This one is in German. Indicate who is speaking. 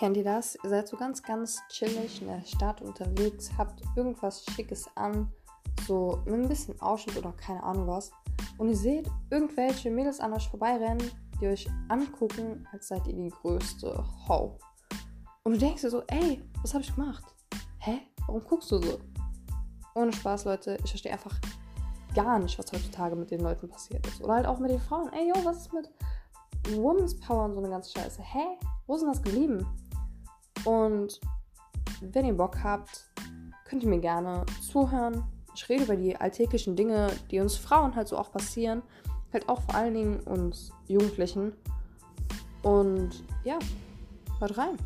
Speaker 1: Kennt ihr das? Ihr seid so ganz, ganz chillig in der Stadt unterwegs, habt irgendwas Schickes an, so mit ein bisschen Ausschnitt oder keine Ahnung was. Und ihr seht irgendwelche Mädels an euch vorbeirennen, die euch angucken, als seid ihr die größte Ho. Und du denkst dir so, ey, was habe ich gemacht? Hä? Warum guckst du so? Ohne Spaß, Leute, ich verstehe einfach gar nicht, was heutzutage mit den Leuten passiert ist. Oder halt auch mit den Frauen. Ey, yo, was ist mit Woman's Power und so eine ganze Scheiße? Hä? Wo denn das geblieben? Und wenn ihr Bock habt, könnt ihr mir gerne zuhören. Ich rede über die alltäglichen Dinge, die uns Frauen halt so auch passieren. Halt auch vor allen Dingen uns Jugendlichen. Und ja, hört rein.